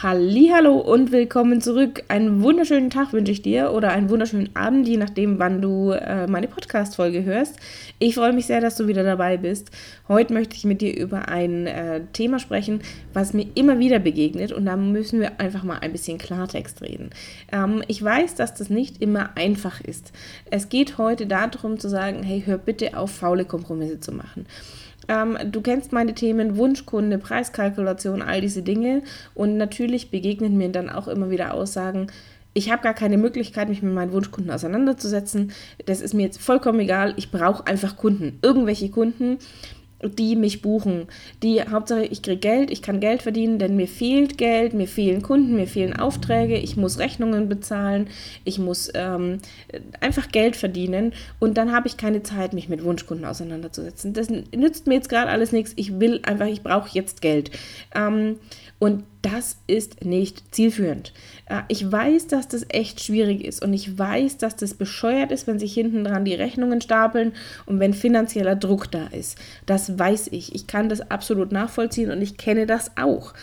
Hallo und willkommen zurück. Einen wunderschönen Tag wünsche ich dir oder einen wunderschönen Abend, je nachdem, wann du äh, meine Podcast-Folge hörst. Ich freue mich sehr, dass du wieder dabei bist. Heute möchte ich mit dir über ein äh, Thema sprechen, was mir immer wieder begegnet und da müssen wir einfach mal ein bisschen Klartext reden. Ähm, ich weiß, dass das nicht immer einfach ist. Es geht heute darum zu sagen, hey, hör bitte auf, faule Kompromisse zu machen. Ähm, du kennst meine Themen Wunschkunde, Preiskalkulation, all diese Dinge. Und natürlich begegnen mir dann auch immer wieder Aussagen, ich habe gar keine Möglichkeit, mich mit meinen Wunschkunden auseinanderzusetzen. Das ist mir jetzt vollkommen egal. Ich brauche einfach Kunden. Irgendwelche Kunden, die mich buchen. Die Hauptsache, ich kriege Geld, ich kann Geld verdienen, denn mir fehlt Geld, mir fehlen Kunden, mir fehlen Aufträge, ich muss Rechnungen bezahlen, ich muss ähm, einfach Geld verdienen und dann habe ich keine Zeit, mich mit Wunschkunden auseinanderzusetzen. Das nützt mir jetzt gerade alles nichts. Ich will einfach, ich brauche jetzt Geld. Ähm, und das ist nicht zielführend. Äh, ich weiß, dass das echt schwierig ist und ich weiß, dass das bescheuert ist, wenn sich hinten dran die Rechnungen stapeln und wenn finanzieller Druck da ist. Das weiß ich. Ich kann das absolut nachvollziehen und ich kenne das auch.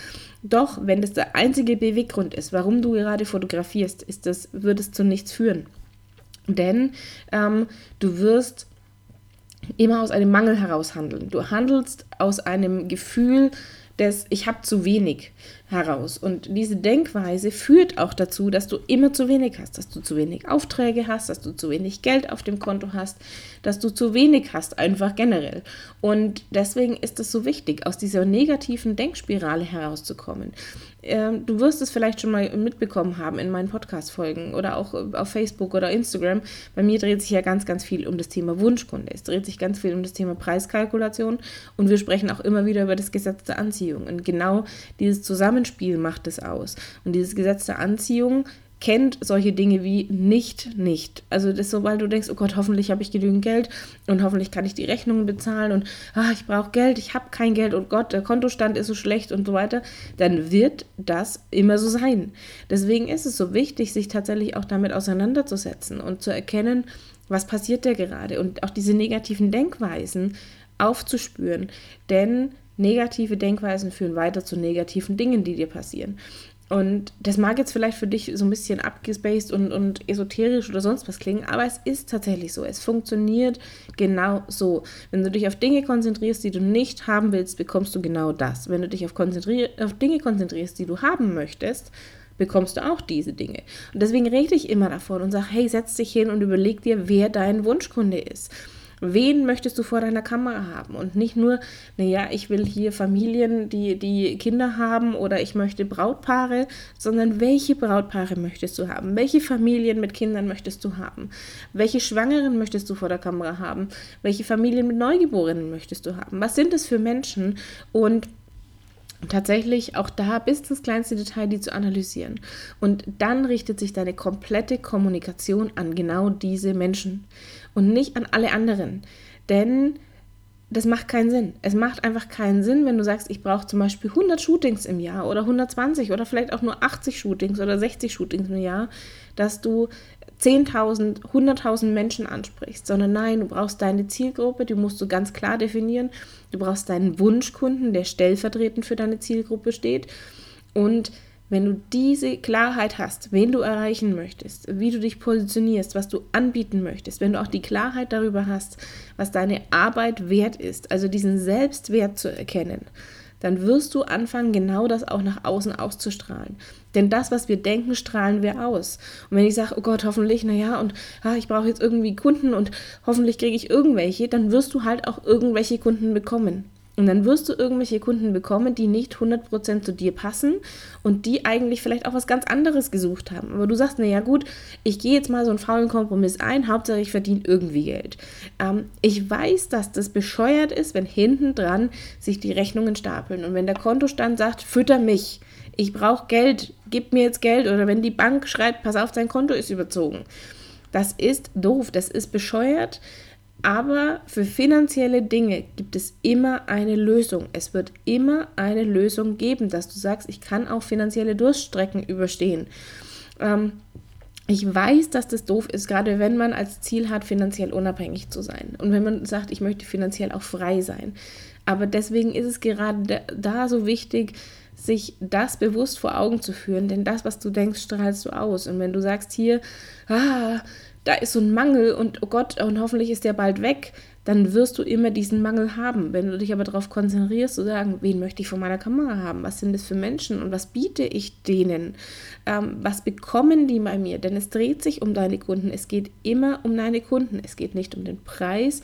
Doch, wenn das der einzige Beweggrund ist, warum du gerade fotografierst, ist das, wird es zu nichts führen. Denn ähm, du wirst immer aus einem Mangel heraus handeln. Du handelst aus einem Gefühl, des Ich habe zu wenig heraus. Und diese Denkweise führt auch dazu, dass du immer zu wenig hast, dass du zu wenig Aufträge hast, dass du zu wenig Geld auf dem Konto hast, dass du zu wenig hast, einfach generell. Und deswegen ist es so wichtig, aus dieser negativen Denkspirale herauszukommen. Ähm, du wirst es vielleicht schon mal mitbekommen haben in meinen Podcast-Folgen oder auch auf Facebook oder Instagram. Bei mir dreht sich ja ganz, ganz viel um das Thema Wunschkunde. Es dreht sich ganz viel um das Thema Preiskalkulation und wir sprechen auch immer wieder über das Gesetz der Anziehung. Und genau dieses Zusammenspiel macht es aus. Und dieses Gesetz der Anziehung kennt solche Dinge wie nicht, nicht. Also das sobald du denkst, oh Gott, hoffentlich habe ich genügend Geld und hoffentlich kann ich die Rechnungen bezahlen und ah, ich brauche Geld, ich habe kein Geld und oh Gott, der Kontostand ist so schlecht und so weiter, dann wird das immer so sein. Deswegen ist es so wichtig, sich tatsächlich auch damit auseinanderzusetzen und zu erkennen, was passiert da gerade und auch diese negativen Denkweisen aufzuspüren, denn negative Denkweisen führen weiter zu negativen Dingen, die dir passieren. Und das mag jetzt vielleicht für dich so ein bisschen abgespaced und, und esoterisch oder sonst was klingen, aber es ist tatsächlich so. Es funktioniert genau so. Wenn du dich auf Dinge konzentrierst, die du nicht haben willst, bekommst du genau das. Wenn du dich auf, auf Dinge konzentrierst, die du haben möchtest, bekommst du auch diese Dinge. Und deswegen rede ich immer davon und sage, hey, setz dich hin und überleg dir, wer dein Wunschkunde ist. Wen möchtest du vor deiner Kamera haben? Und nicht nur, naja, ich will hier Familien, die, die Kinder haben oder ich möchte Brautpaare, sondern welche Brautpaare möchtest du haben? Welche Familien mit Kindern möchtest du haben? Welche Schwangeren möchtest du vor der Kamera haben? Welche Familien mit Neugeborenen möchtest du haben? Was sind es für Menschen? Und tatsächlich auch da bis ins kleinste Detail die zu analysieren. Und dann richtet sich deine komplette Kommunikation an genau diese Menschen und nicht an alle anderen. Denn das macht keinen Sinn. Es macht einfach keinen Sinn, wenn du sagst, ich brauche zum Beispiel 100 Shootings im Jahr oder 120 oder vielleicht auch nur 80 Shootings oder 60 Shootings im Jahr, dass du 10.000, 100.000 Menschen ansprichst, sondern nein, du brauchst deine Zielgruppe, die musst du ganz klar definieren. Du brauchst deinen Wunschkunden, der stellvertretend für deine Zielgruppe steht. Und wenn du diese Klarheit hast, wen du erreichen möchtest, wie du dich positionierst, was du anbieten möchtest, wenn du auch die Klarheit darüber hast, was deine Arbeit wert ist, also diesen Selbstwert zu erkennen, dann wirst du anfangen, genau das auch nach außen auszustrahlen. Denn das, was wir denken, strahlen wir aus. Und wenn ich sage, oh Gott, hoffentlich, naja, und ah, ich brauche jetzt irgendwie Kunden und hoffentlich kriege ich irgendwelche, dann wirst du halt auch irgendwelche Kunden bekommen. Und dann wirst du irgendwelche Kunden bekommen, die nicht 100% zu dir passen und die eigentlich vielleicht auch was ganz anderes gesucht haben. Aber du sagst, naja gut, ich gehe jetzt mal so einen faulen Kompromiss ein, Hauptsache ich verdiene irgendwie Geld. Ähm, ich weiß, dass das bescheuert ist, wenn hinten dran sich die Rechnungen stapeln und wenn der Kontostand sagt, fütter mich, ich brauche Geld, gib mir jetzt Geld oder wenn die Bank schreibt, pass auf, dein Konto ist überzogen. Das ist doof, das ist bescheuert Aber für finanzielle Dinge gibt es immer eine Lösung. Es wird immer eine Lösung geben, dass du sagst, ich kann auch finanzielle Durststrecken überstehen. Ähm, ich weiß, dass das doof ist, gerade wenn man als Ziel hat, finanziell unabhängig zu sein. Und wenn man sagt, ich möchte finanziell auch frei sein. Aber deswegen ist es gerade da so wichtig, sich das bewusst vor Augen zu führen, denn das, was du denkst, strahlst du aus. Und wenn du sagst hier, ah, da ist so ein Mangel und oh Gott, und hoffentlich ist der bald weg, dann wirst du immer diesen Mangel haben. Wenn du dich aber darauf konzentrierst, zu sagen, wen möchte ich vor meiner Kamera haben? Was sind das für Menschen und was biete ich denen? Ähm, was bekommen die bei mir? Denn es dreht sich um deine Kunden. Es geht immer um deine Kunden. Es geht nicht um den Preis.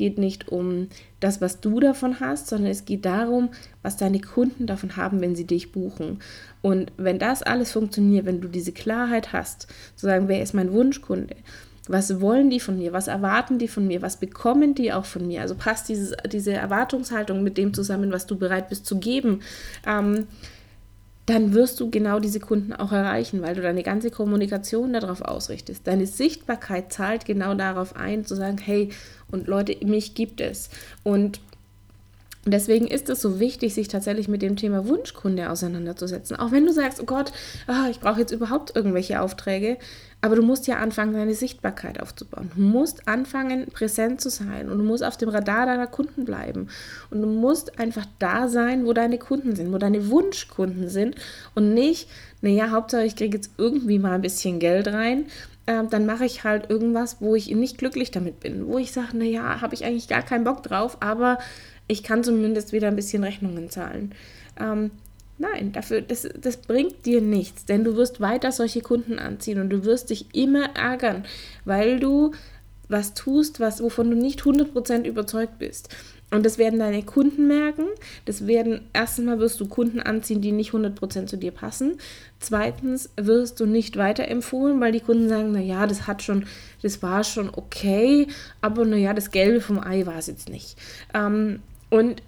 Geht nicht um das, was du davon hast, sondern es geht darum, was deine Kunden davon haben, wenn sie dich buchen. Und wenn das alles funktioniert, wenn du diese Klarheit hast, zu sagen, wer ist mein Wunschkunde? Was wollen die von mir? Was erwarten die von mir? Was bekommen die auch von mir? Also passt dieses, diese Erwartungshaltung mit dem zusammen, was du bereit bist zu geben. Ähm, dann wirst du genau diese Kunden auch erreichen, weil du deine ganze Kommunikation darauf ausrichtest. Deine Sichtbarkeit zahlt genau darauf ein, zu sagen, hey, und Leute, mich gibt es. Und deswegen ist es so wichtig, sich tatsächlich mit dem Thema Wunschkunde auseinanderzusetzen. Auch wenn du sagst, oh Gott, oh, ich brauche jetzt überhaupt irgendwelche Aufträge, aber du musst ja anfangen, deine Sichtbarkeit aufzubauen. Du musst anfangen, präsent zu sein und du musst auf dem Radar deiner Kunden bleiben. Und du musst einfach da sein, wo deine Kunden sind, wo deine Wunschkunden sind und nicht, naja, Hauptsache ich kriege jetzt irgendwie mal ein bisschen Geld rein. Äh, dann mache ich halt irgendwas, wo ich nicht glücklich damit bin, wo ich sage, naja, habe ich eigentlich gar keinen Bock drauf, aber ich kann zumindest wieder ein bisschen Rechnungen zahlen. Ähm, Nein, dafür, das, das bringt dir nichts, denn du wirst weiter solche Kunden anziehen und du wirst dich immer ärgern, weil du was tust, was, wovon du nicht 100% überzeugt bist. Und das werden deine Kunden merken. Das werden, erstens mal wirst du Kunden anziehen, die nicht 100% zu dir passen. Zweitens wirst du nicht weiterempfohlen, weil die Kunden sagen, naja, das hat schon, das war schon okay, aber naja, das Gelbe vom Ei war es jetzt nicht. Ähm, und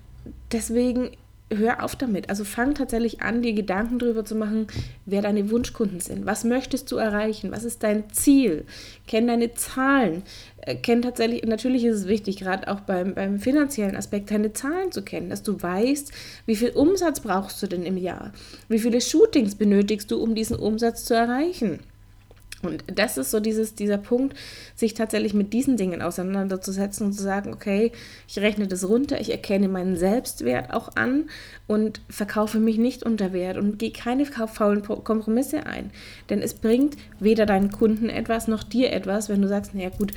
deswegen hör auf damit. Also fang tatsächlich an, dir Gedanken darüber zu machen, wer deine Wunschkunden sind. Was möchtest du erreichen? Was ist dein Ziel? Kenn deine Zahlen. Äh, kenn tatsächlich, natürlich ist es wichtig, gerade auch beim, beim finanziellen Aspekt, deine Zahlen zu kennen, dass du weißt, wie viel Umsatz brauchst du denn im Jahr? Wie viele Shootings benötigst du, um diesen Umsatz zu erreichen? Und das ist so dieses, dieser Punkt, sich tatsächlich mit diesen Dingen auseinanderzusetzen und zu sagen, okay, ich rechne das runter, ich erkenne meinen Selbstwert auch an und verkaufe mich nicht unter Wert und gehe keine faulen Kompromisse ein. Denn es bringt weder deinen Kunden etwas noch dir etwas, wenn du sagst, naja gut,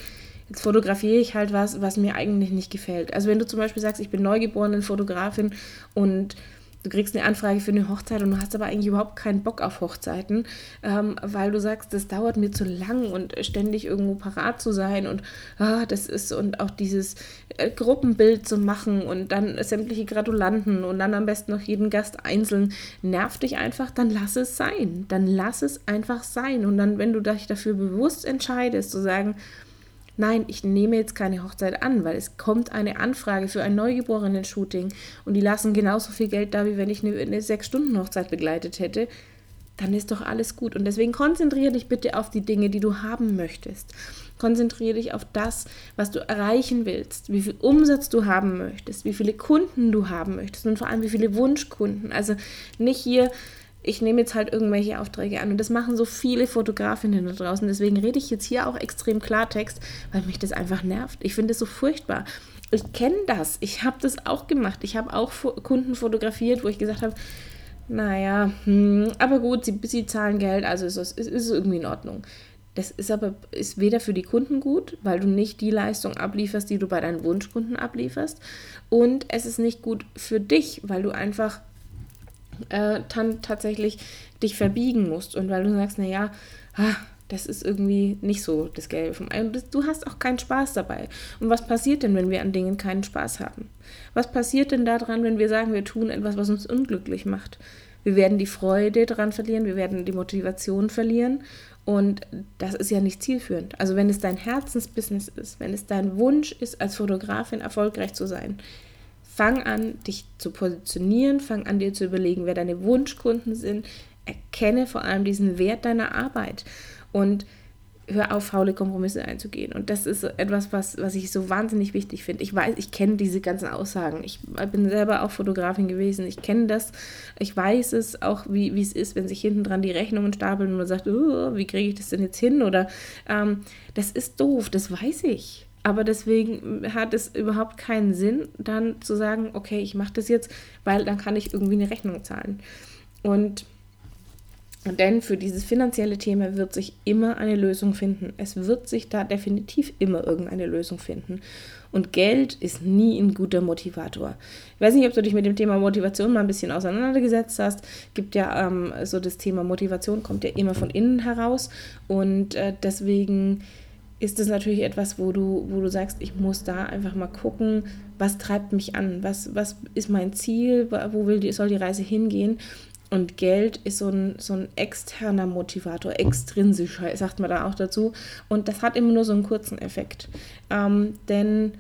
jetzt fotografiere ich halt was, was mir eigentlich nicht gefällt. Also wenn du zum Beispiel sagst, ich bin neugeborene Fotografin und du kriegst eine Anfrage für eine Hochzeit und du hast aber eigentlich überhaupt keinen Bock auf Hochzeiten, ähm, weil du sagst, das dauert mir zu lang und ständig irgendwo parat zu sein und ah, das ist und auch dieses äh, Gruppenbild zu machen und dann sämtliche Gratulanten und dann am besten noch jeden Gast einzeln nervt dich einfach, dann lass es sein. Dann lass es einfach sein und dann, wenn du dich dafür bewusst entscheidest, zu sagen, nein, ich nehme jetzt keine Hochzeit an, weil es kommt eine Anfrage für ein Neugeborenen-Shooting und die lassen genauso viel Geld da, wie wenn ich eine, Sechs-Stunden-Hochzeit begleitet hätte, dann ist doch alles gut. Und deswegen konzentriere dich bitte auf die Dinge, die du haben möchtest. Konzentriere dich auf das, was du erreichen willst, wie viel Umsatz du haben möchtest, wie viele Kunden du haben möchtest und vor allem wie viele Wunschkunden. Also nicht hier ich nehme jetzt halt irgendwelche Aufträge an. Und das machen so viele Fotografinnen da draußen. Deswegen rede ich jetzt hier auch extrem Klartext, weil mich das einfach nervt. Ich finde es so furchtbar. Ich kenne das. Ich habe das auch gemacht. Ich habe auch Kunden fotografiert, wo ich gesagt habe, naja, hm, aber gut, sie, sie zahlen Geld, also ist es ist, ist irgendwie in Ordnung. Das ist aber ist weder für die Kunden gut, weil du nicht die Leistung ablieferst, die du bei deinen Wunschkunden ablieferst. Und es ist nicht gut für dich, weil du einfach äh, dann tatsächlich dich verbiegen musst und weil du sagst, naja, ah, das ist irgendwie nicht so das Gelbe vom Ei. Du hast auch keinen Spaß dabei. Und was passiert denn, wenn wir an Dingen keinen Spaß haben? Was passiert denn daran, wenn wir sagen, wir tun etwas, was uns unglücklich macht? Wir werden die Freude daran verlieren, wir werden die Motivation verlieren. Und das ist ja nicht zielführend. Also wenn es dein Herzensbusiness ist, wenn es dein Wunsch ist, als Fotografin erfolgreich zu sein, Fang an, dich zu positionieren, fang an, dir zu überlegen, wer deine Wunschkunden sind. Erkenne vor allem diesen Wert deiner Arbeit. Und hör auf, faule Kompromisse einzugehen. Und das ist etwas, was, was ich so wahnsinnig wichtig finde. Ich weiß, ich kenne diese ganzen Aussagen. Ich bin selber auch Fotografin gewesen. Ich kenne das. Ich weiß es auch, wie, es ist, wenn sich hinten dran die Rechnungen stapeln und man sagt, oh, wie kriege ich das denn jetzt hin? Oder ähm, das ist doof, das weiß ich. Aber deswegen hat es überhaupt keinen Sinn, dann zu sagen, okay, ich mache das jetzt, weil dann kann ich irgendwie eine Rechnung zahlen. Und denn für dieses finanzielle Thema wird sich immer eine Lösung finden. Es wird sich da definitiv immer irgendeine Lösung finden. Und Geld ist nie ein guter Motivator. Ich weiß nicht, ob du dich mit dem Thema Motivation mal ein bisschen auseinandergesetzt hast. Gibt ja ähm, so das Thema Motivation, kommt ja immer von innen heraus. Und äh, deswegen ist es natürlich etwas, wo du, wo du sagst, ich muss da einfach mal gucken, was treibt mich an, was, was ist mein Ziel, wo will die, soll die Reise hingehen und Geld ist so ein, so ein externer Motivator, extrinsischer, sagt man da auch dazu. Und das hat immer nur so einen kurzen Effekt. Ähm, denn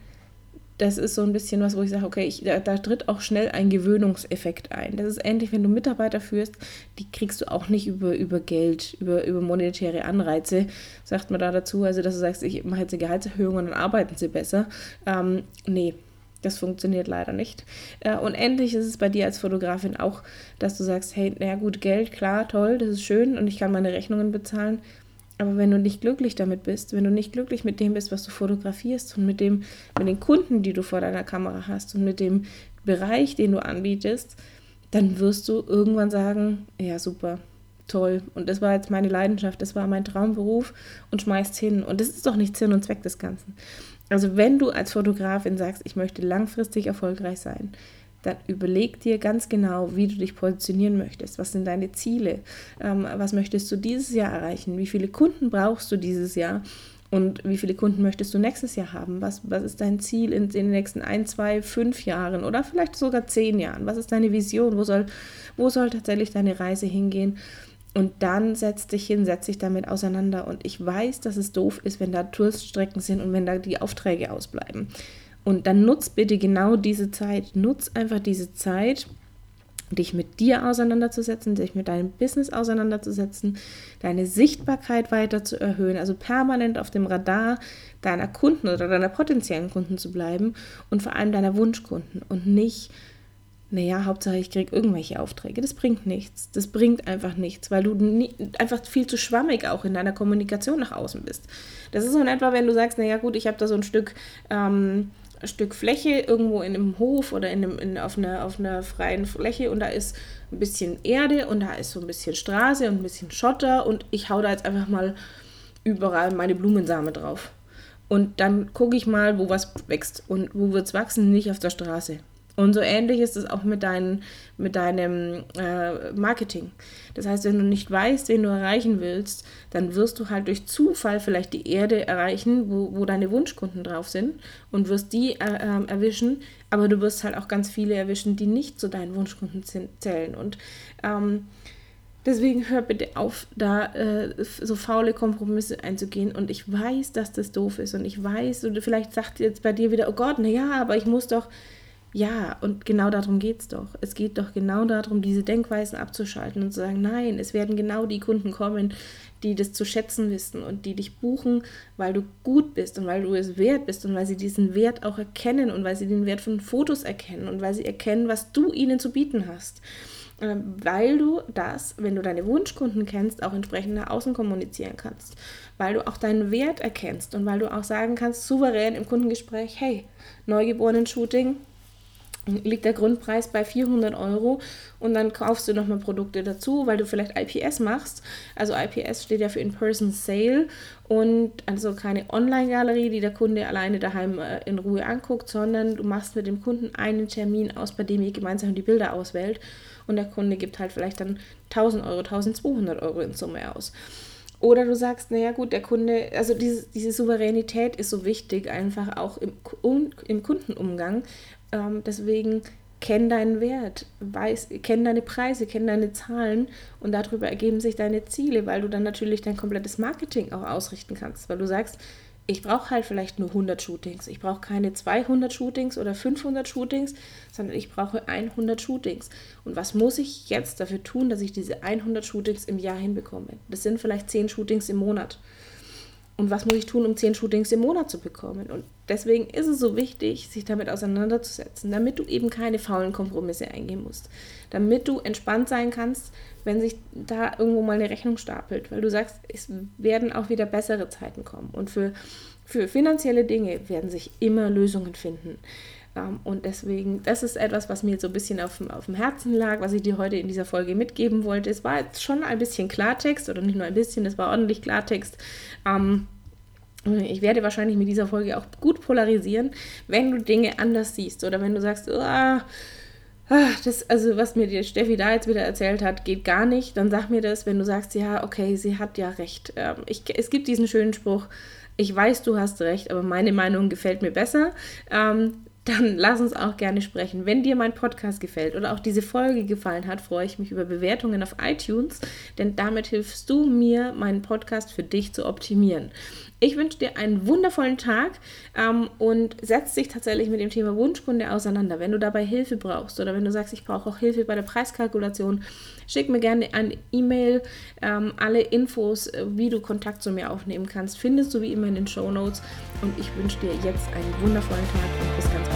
das ist so ein bisschen was, wo ich sage, okay, ich, da, da, tritt auch schnell ein Gewöhnungseffekt ein. Das ist ähnlich, wenn du Mitarbeiter führst, die kriegst du auch nicht über, über Geld, über, über monetäre Anreize, sagt man da dazu. Also, dass du sagst, ich mache jetzt eine Gehaltserhöhung und dann arbeiten sie besser. Ähm, nee, das funktioniert leider nicht. Äh, und endlich ist es bei dir als Fotografin auch, dass du sagst, hey, na gut, Geld, klar, toll, das ist schön und ich kann meine Rechnungen bezahlen. Aber wenn du nicht glücklich damit bist, wenn du nicht glücklich mit dem bist, was du fotografierst und mit dem, mit den Kunden, die du vor deiner Kamera hast und mit dem Bereich, den du anbietest, dann wirst du irgendwann sagen, ja super, toll. Und das war jetzt meine Leidenschaft, das war mein Traumberuf und schmeißt hin. Und das ist doch nicht Sinn und Zweck des Ganzen. Also wenn du als Fotografin sagst, ich möchte langfristig erfolgreich sein, dann überleg dir ganz genau, wie du dich positionieren möchtest. Was sind deine Ziele? Ähm, was möchtest du dieses Jahr erreichen? Wie viele Kunden brauchst du dieses Jahr? Und wie viele Kunden möchtest du nächstes Jahr haben? Was, was ist dein Ziel in, in den nächsten ein, zwei, fünf Jahren oder vielleicht sogar zehn Jahren? Was ist deine Vision? Wo soll, wo soll tatsächlich deine Reise hingehen? Und dann setz dich hin, setz dich damit auseinander. Und ich weiß, dass es doof ist, wenn da Durststrecken sind und wenn da die Aufträge ausbleiben. Und dann nutz bitte genau diese Zeit. Nutz einfach diese Zeit, dich mit dir auseinanderzusetzen, dich mit deinem Business auseinanderzusetzen, deine Sichtbarkeit weiter zu erhöhen, also permanent auf dem Radar deiner Kunden oder deiner potenziellen Kunden zu bleiben und vor allem deiner Wunschkunden und nicht naja, Hauptsache ich kriege irgendwelche Aufträge. Das bringt nichts. Das bringt einfach nichts, weil du nie, einfach viel zu schwammig auch in deiner Kommunikation nach außen bist. Das ist so in etwa, wenn du sagst, naja gut, ich habe da so ein Stück, ähm, Stück Fläche irgendwo in einem Hof oder in einem, in, auf, einer, auf einer freien Fläche und da ist ein bisschen Erde und da ist so ein bisschen Straße und ein bisschen Schotter und ich hau da jetzt einfach mal überall meine Blumensame drauf. Und dann gucke ich mal, wo was wächst. Und wo wird es wachsen? Nicht auf der Straße. Und so ähnlich ist es auch mit, dein, mit deinem äh, Marketing. Das heißt, wenn du nicht weißt, wen du erreichen willst, dann wirst du halt durch Zufall vielleicht die Erde erreichen, wo, wo deine Wunschkunden drauf sind und wirst die äh, äh, erwischen, aber du wirst halt auch ganz viele erwischen, die nicht zu deinen Wunschkunden zählen. Und ähm, deswegen hör bitte auf, da äh, so faule Kompromisse einzugehen. Und ich weiß, dass das doof ist. Und ich weiß, und vielleicht sagt jetzt bei dir wieder, oh Gott, naja, aber ich muss doch ja, und genau darum geht es doch. Es geht doch genau darum, diese Denkweisen abzuschalten und zu sagen, nein, es werden genau die Kunden kommen, die das zu schätzen wissen und die dich buchen, weil du gut bist und weil du es wert bist und weil sie diesen Wert auch erkennen und weil sie den Wert von Fotos erkennen und weil sie erkennen, was du ihnen zu bieten hast. Ähm, weil du das, wenn du deine Wunschkunden kennst, auch entsprechend nach außen kommunizieren kannst. Weil du auch deinen Wert erkennst und weil du auch sagen kannst, souverän im Kundengespräch, hey, Neugeborenen-Shooting, liegt der Grundpreis bei 400 Euro und dann kaufst du nochmal Produkte dazu, weil du vielleicht IPS machst. Also IPS steht ja für In-Person Sale und also keine Online-Galerie, die der Kunde alleine daheim äh, in Ruhe anguckt, sondern du machst mit dem Kunden einen Termin aus, bei dem ihr gemeinsam die Bilder auswählt und der Kunde gibt halt vielleicht dann 1000 Euro, 1200 Euro in Summe aus. Oder du sagst, naja gut, der Kunde, also diese, diese Souveränität ist so wichtig, einfach auch im, im Kundenumgang, ähm, deswegen kenn deinen Wert, weiß, kenn deine Preise, kenn deine Zahlen und darüber ergeben sich deine Ziele, weil du dann natürlich dein komplettes Marketing auch ausrichten kannst, weil du sagst, ich brauche halt vielleicht nur 100 Shootings. Ich brauche keine 200 Shootings oder 500 Shootings, sondern ich brauche 100 Shootings. Und was muss ich jetzt dafür tun, dass ich diese 100 Shootings im Jahr hinbekomme? Das sind vielleicht 10 Shootings im Monat. Und was muss ich tun, um zehn Shootings im Monat zu bekommen. Und deswegen ist es so wichtig, sich damit auseinanderzusetzen, damit du eben keine faulen Kompromisse eingehen musst. Damit du entspannt sein kannst, wenn sich da irgendwo mal eine Rechnung stapelt, weil du sagst, es werden auch wieder bessere Zeiten kommen. Und für, für finanzielle Dinge werden sich immer Lösungen finden. Ähm, und deswegen, das ist etwas, was mir so ein bisschen auf, auf dem Herzen lag, was ich dir heute in dieser Folge mitgeben wollte. Es war jetzt schon ein bisschen Klartext oder nicht nur ein bisschen, es war ordentlich Klartext. Ähm, ich werde wahrscheinlich mit dieser Folge auch gut polarisieren, wenn du Dinge anders siehst oder wenn du sagst, oh, das, also was mir die Steffi da jetzt wieder erzählt hat, geht gar nicht, dann sag mir das, wenn du sagst, ja, okay, sie hat ja recht. Ähm, ich, es gibt diesen schönen Spruch, ich weiß, du hast recht, aber meine Meinung gefällt mir besser. Ähm, dann lass uns auch gerne sprechen. Wenn dir mein Podcast gefällt oder auch diese Folge gefallen hat, freue ich mich über Bewertungen auf iTunes, denn damit hilfst du mir, meinen Podcast für dich zu optimieren. Ich wünsche dir einen wundervollen Tag ähm, und setz dich tatsächlich mit dem Thema Wunschkunde auseinander. Wenn du dabei Hilfe brauchst oder wenn du sagst, ich brauche auch Hilfe bei der Preiskalkulation, schick mir gerne eine E-Mail. Ähm, alle Infos, äh, wie du Kontakt zu mir aufnehmen kannst, findest du wie immer in den Show Notes. Und ich wünsche dir jetzt einen wundervollen Tag und bis ganz bald.